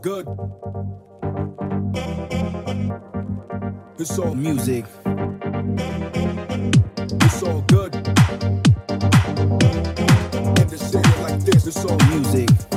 good. It's all music. It's all good. And to say it like this, it's all music.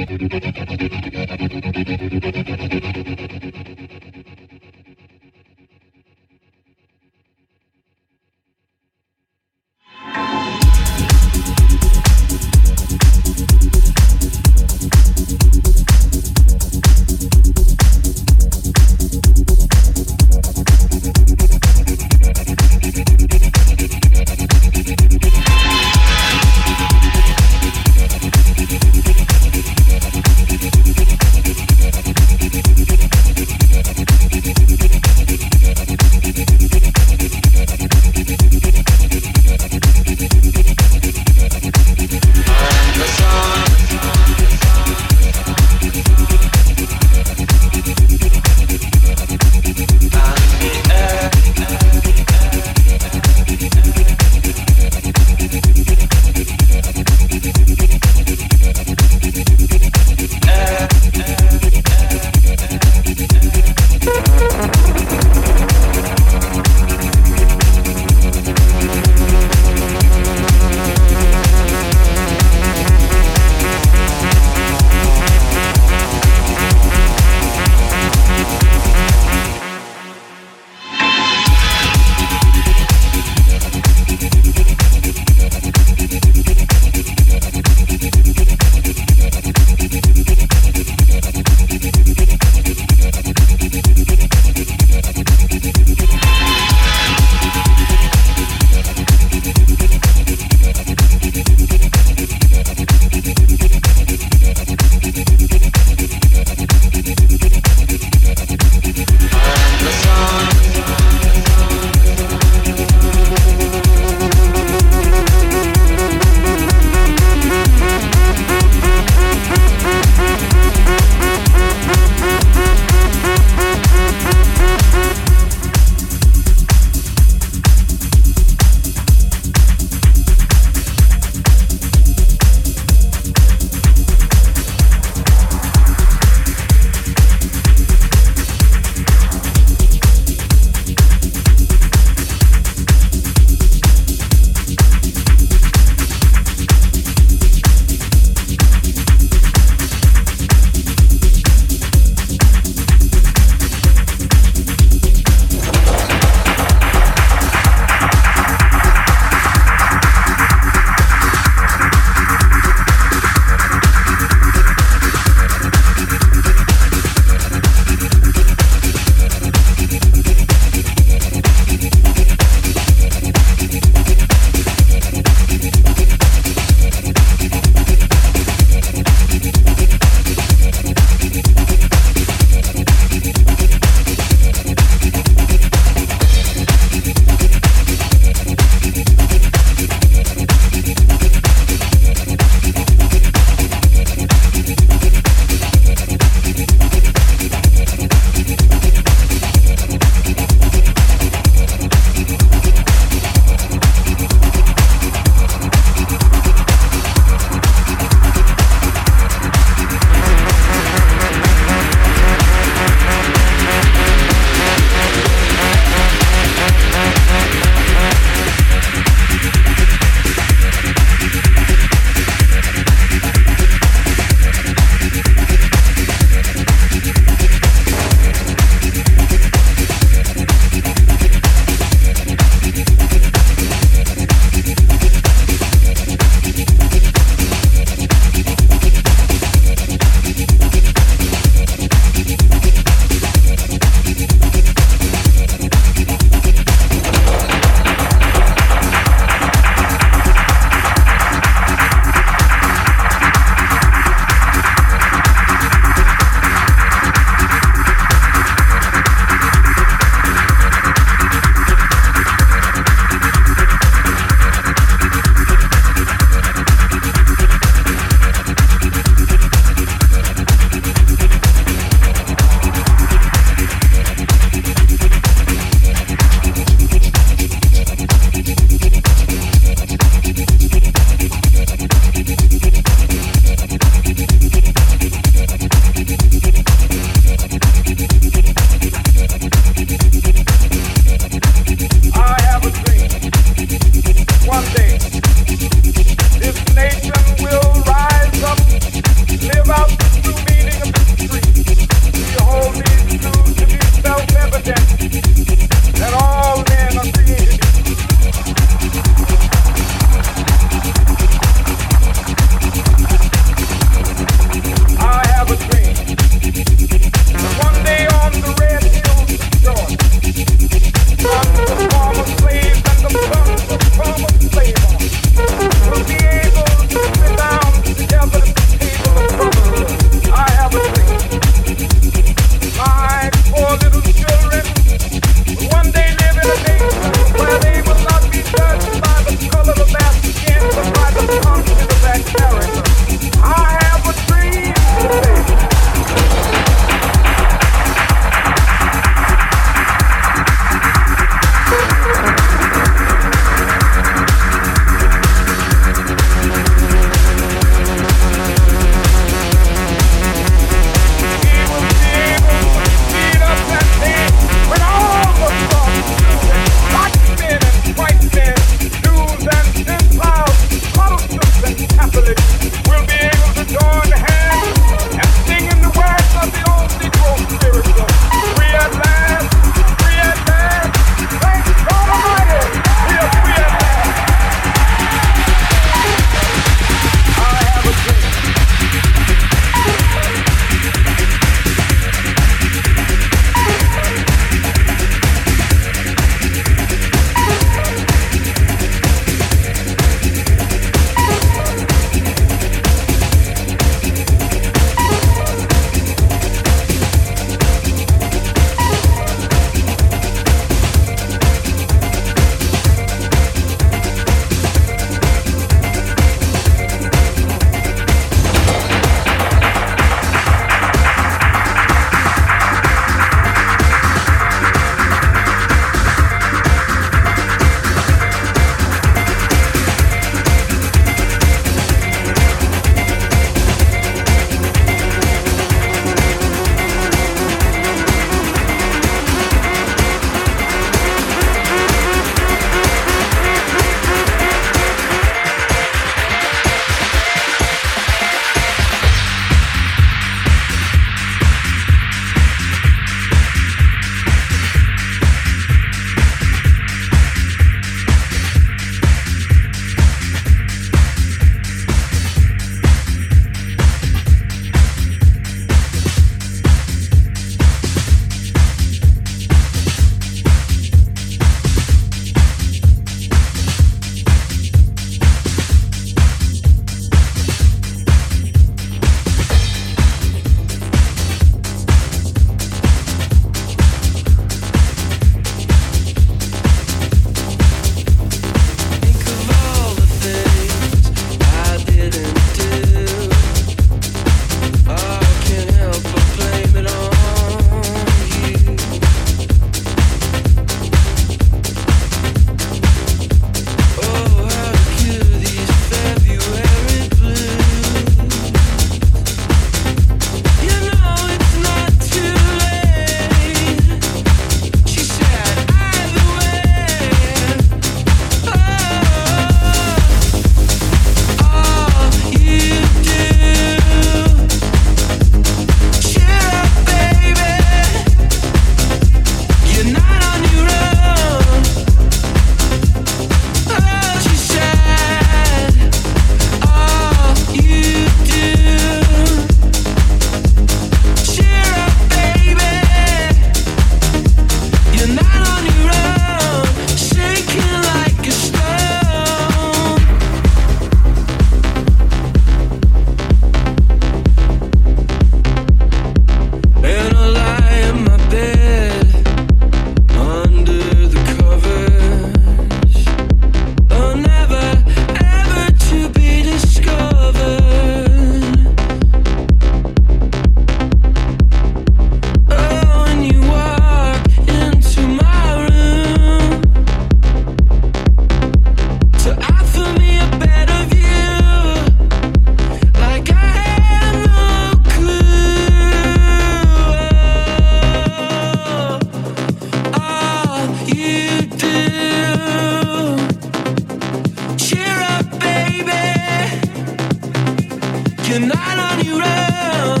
I don't you run.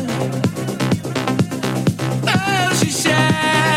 Oh, she shines.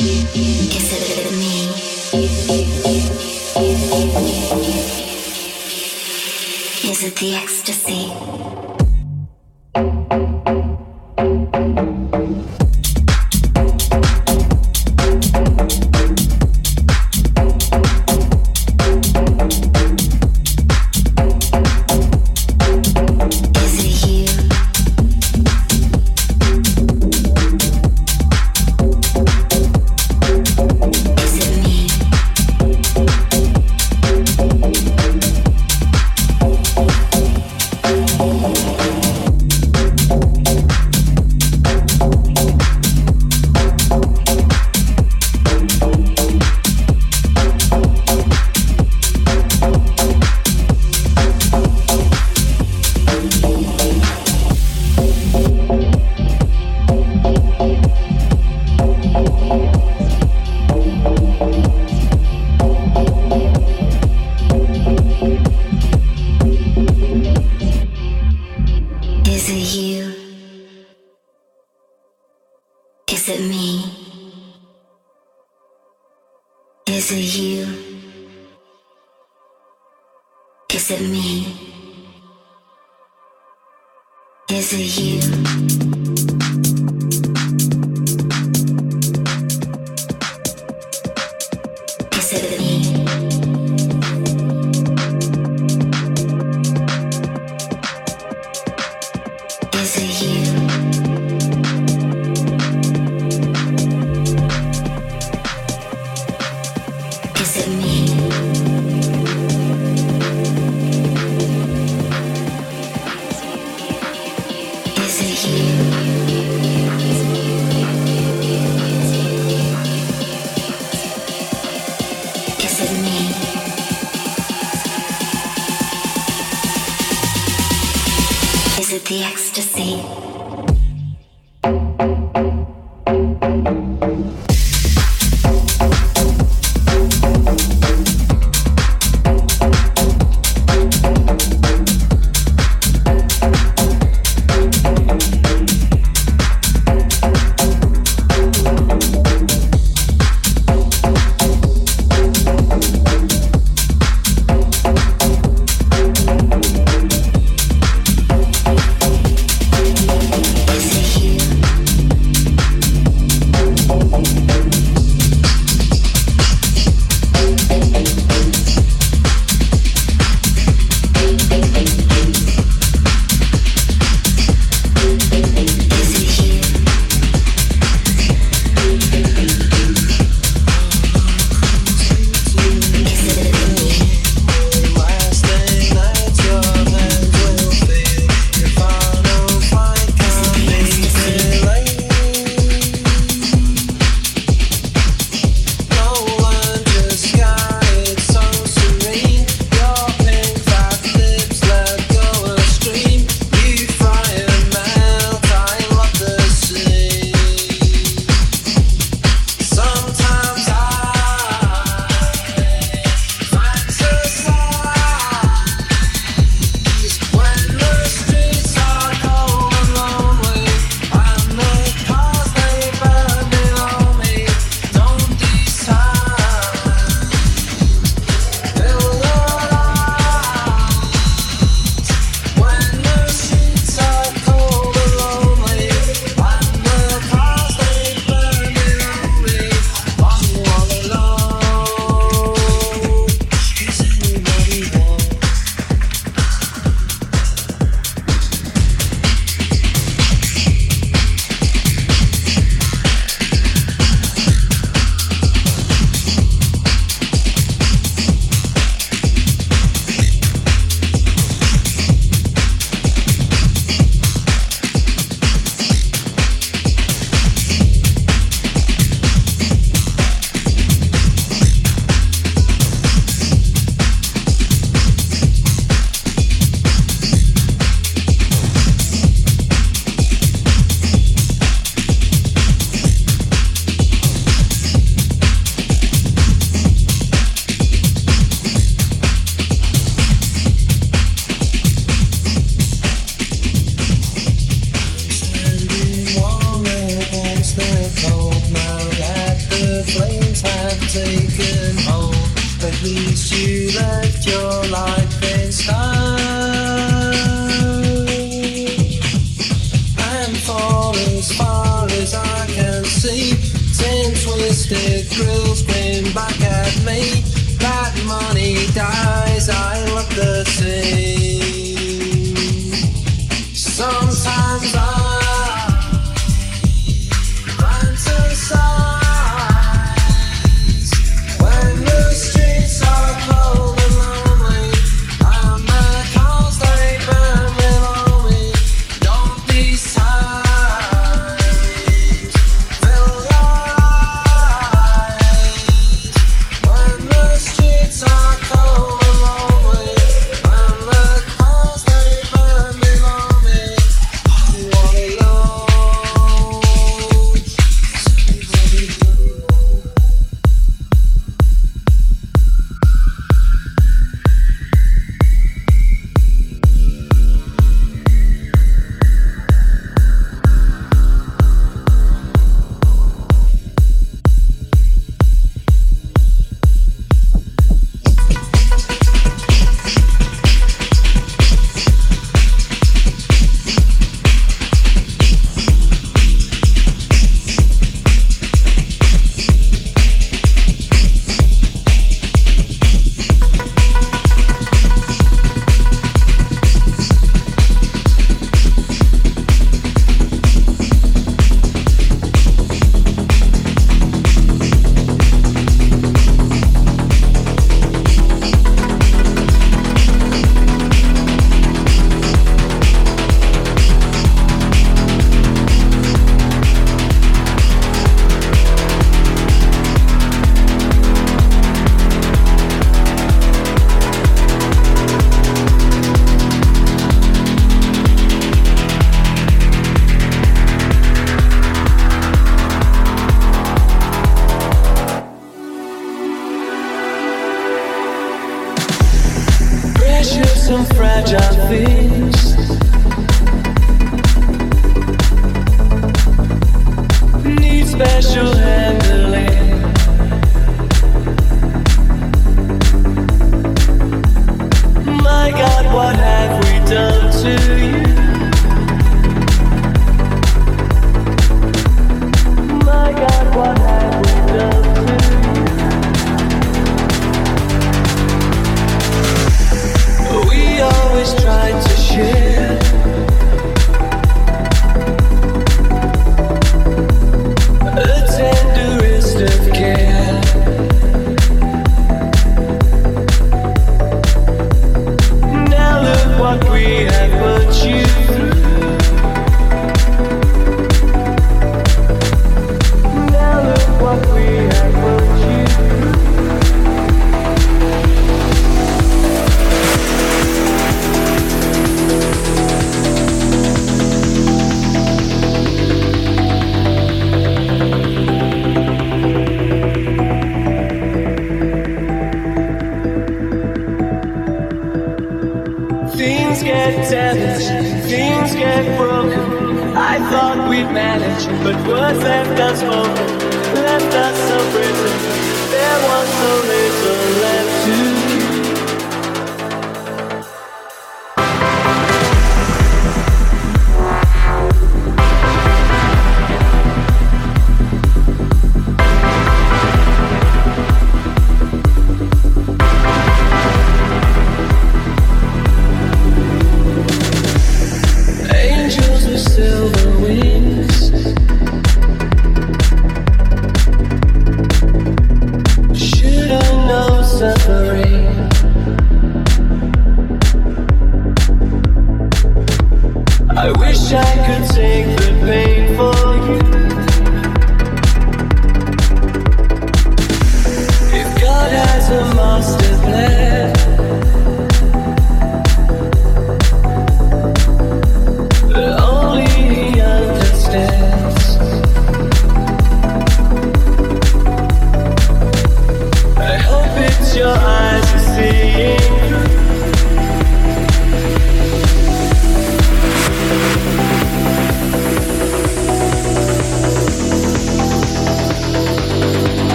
Is it the ecstasy? Is it the ecstasy?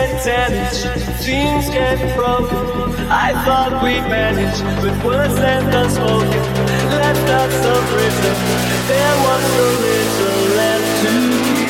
Get damaged, things get broken. I thought we managed, but words left unspoken, left us unwritten. There was so little left to